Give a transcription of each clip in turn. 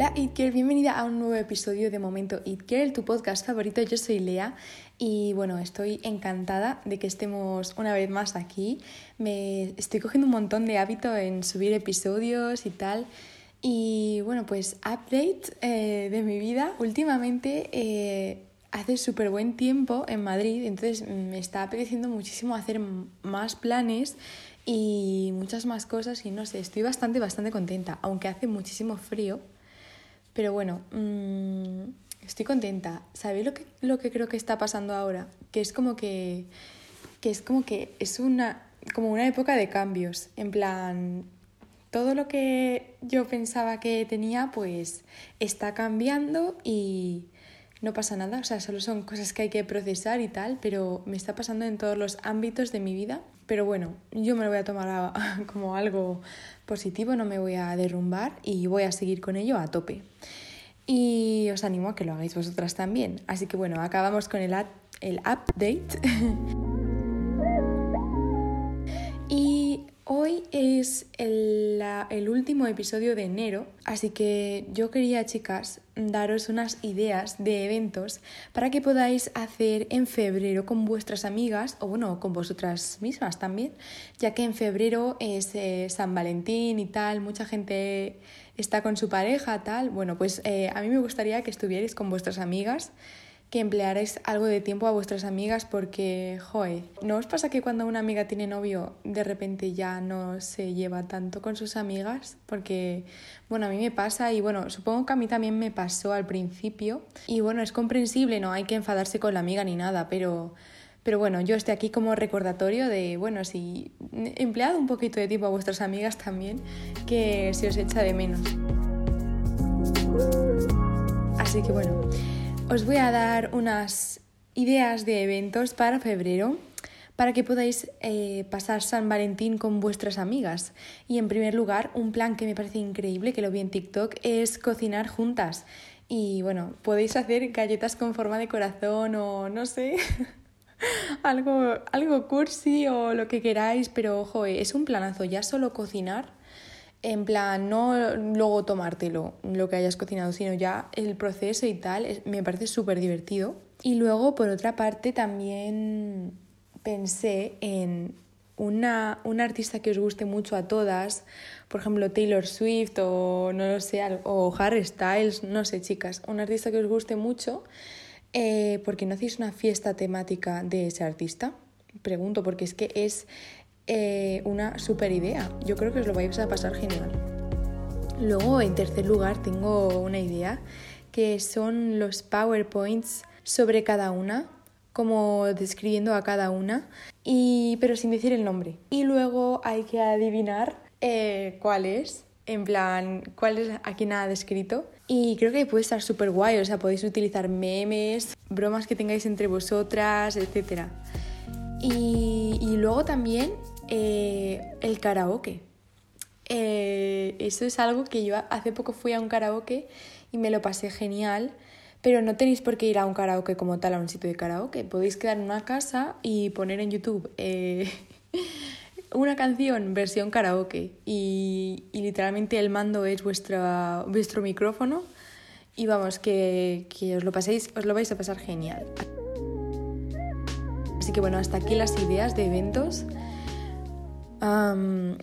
Hola It Girl, bienvenida a un nuevo episodio de Momento It Girl, tu podcast favorito. Yo soy Lea y bueno, estoy encantada de que estemos una vez más aquí. Me estoy cogiendo un montón de hábito en subir episodios y tal. Y bueno, pues update eh, de mi vida. Últimamente eh, hace súper buen tiempo en Madrid, entonces me está apeteciendo muchísimo hacer más planes y muchas más cosas y no sé, estoy bastante, bastante contenta, aunque hace muchísimo frío. Pero bueno, mmm, estoy contenta. ¿Sabéis lo que, lo que creo que está pasando ahora? Que es como que, que es como que es una, como una época de cambios. En plan, todo lo que yo pensaba que tenía, pues está cambiando y no pasa nada. O sea, solo son cosas que hay que procesar y tal, pero me está pasando en todos los ámbitos de mi vida pero bueno, yo me lo voy a tomar como algo positivo, no me voy a derrumbar y voy a seguir con ello a tope. Y os animo a que lo hagáis vosotras también. Así que bueno, acabamos con el, el update. Hoy es el, el, último episodio de enero, así que yo quería, chicas, daros unas ideas de eventos para que podáis hacer en febrero con vuestras amigas o bueno, con vosotras mismas también, ya que en febrero es eh, San Valentín y tal, mucha gente está con su pareja, tal. Bueno, pues eh, a mí me gustaría que estuvierais con vuestras amigas que emplearéis algo de tiempo a vuestras amigas porque, joe, ¿no os pasa que cuando una amiga tiene novio de repente ya no se lleva tanto con sus amigas? Porque, bueno, a mí me pasa y bueno, supongo que a mí también me pasó al principio y bueno, es comprensible, no hay que enfadarse con la amiga ni nada, pero... Pero bueno, yo estoy aquí como recordatorio de, bueno, si emplead un poquito de tiempo a vuestras amigas también, que se os echa de menos. Así que bueno, os voy a dar unas ideas de eventos para febrero para que podáis eh, pasar San Valentín con vuestras amigas. Y en primer lugar, un plan que me parece increíble, que lo vi en TikTok, es cocinar juntas. Y bueno, podéis hacer galletas con forma de corazón o no sé, algo, algo cursi o lo que queráis, pero ojo, es un planazo, ya solo cocinar en plan, no luego tomártelo lo que hayas cocinado, sino ya el proceso y tal, me parece súper divertido. Y luego, por otra parte, también pensé en una, una, artista que os guste mucho a todas, por ejemplo Taylor Swift o no lo sé, o Harry Styles, no sé chicas, un artista que os guste mucho, eh, ¿por qué no hacéis una fiesta temática de ese artista? Pregunto, porque es que es eh, una super idea. Yo creo que os lo vais a pasar genial. Luego, en tercer lugar, tengo una idea que son los PowerPoints sobre cada una, como describiendo a cada una, y, pero sin decir el nombre. Y luego hay que adivinar eh, cuál es, en plan, cuál es a quién ha descrito. Y creo que puede estar súper guay, o sea, podéis utilizar memes, bromas que tengáis entre vosotras, etc. Y, y luego también eh, el karaoke. Eh, eso es algo que yo hace poco fui a un karaoke y me lo pasé genial, pero no tenéis por qué ir a un karaoke como tal, a un sitio de karaoke. Podéis quedar en una casa y poner en YouTube eh, una canción versión karaoke y, literalmente el mando es vuestro, vuestro micrófono y vamos, que, que os lo paséis, os lo vais a pasar genial. Así que bueno, hasta aquí las ideas de eventos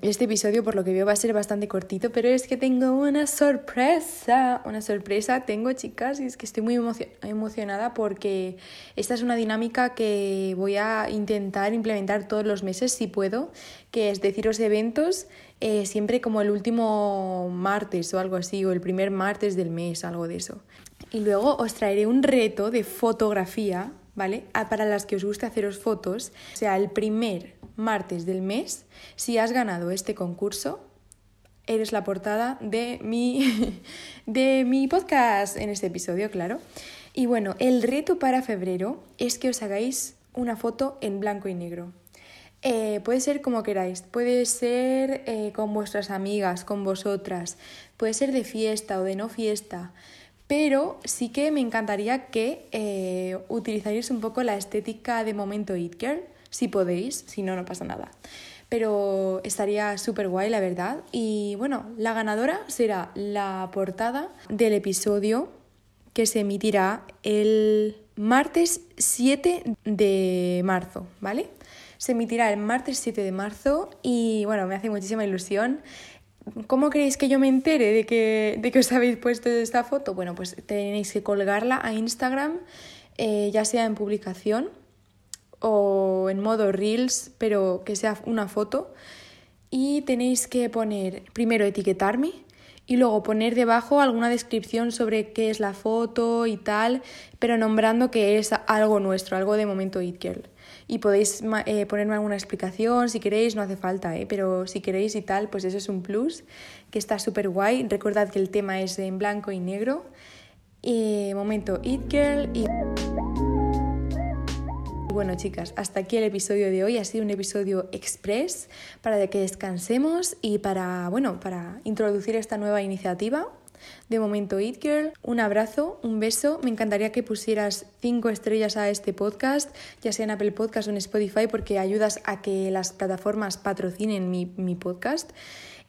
este episodio por lo que veo va a ser bastante cortito, pero es que tengo una sorpresa, una sorpresa tengo chicas y es que estoy muy emocionada porque esta es una dinámica que voy a intentar implementar todos los meses si puedo, que es deciros eventos eh, siempre como el último martes o algo así, o el primer martes del mes, algo de eso. Y luego os traeré un reto de fotografía, ¿vale? Para las que os guste haceros fotos, o sea, el primer martes del mes, si has ganado este concurso, eres la portada de mi, de mi podcast en este episodio, claro. Y bueno, el reto para febrero es que os hagáis una foto en blanco y negro. Eh, puede ser como queráis, puede ser eh, con vuestras amigas, con vosotras, puede ser de fiesta o de no fiesta, pero sí que me encantaría que eh, un poco la estética de momento It Girl, si podéis, si no, no pasa nada. pero estaría súper guay, la verdad. Y bueno, la ganadora será la portada del episodio que se emitirá el martes 7 de marzo, ¿vale? Se emitirá el martes 7 de marzo y bueno, me hace muchísima ilusión. ¿Cómo queréis que yo me entere de que, de que os habéis puesto esta foto? Bueno, pues tenéis que colgarla a Instagram, eh, ya sea en publicación o en modo Reels, pero que sea una foto. Y tenéis que poner, primero etiquetarme y luego poner debajo alguna descripción sobre qué es la foto y tal, pero nombrando que es algo nuestro, algo de momento It Girl. Y podéis eh, ponerme alguna explicación si queréis, no hace falta, ¿eh? pero si queréis y tal, pues eso es un plus, que está súper guay. Recordad que el tema es en blanco y negro. Y momento It Girl y bueno, chicas, hasta aquí el episodio de hoy. Ha sido un episodio express para que descansemos y para, bueno, para introducir esta nueva iniciativa. De momento, It Girl, un abrazo, un beso. Me encantaría que pusieras cinco estrellas a este podcast, ya sea en Apple Podcast o en Spotify, porque ayudas a que las plataformas patrocinen mi, mi podcast.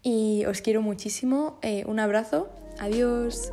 Y os quiero muchísimo. Eh, un abrazo. Adiós.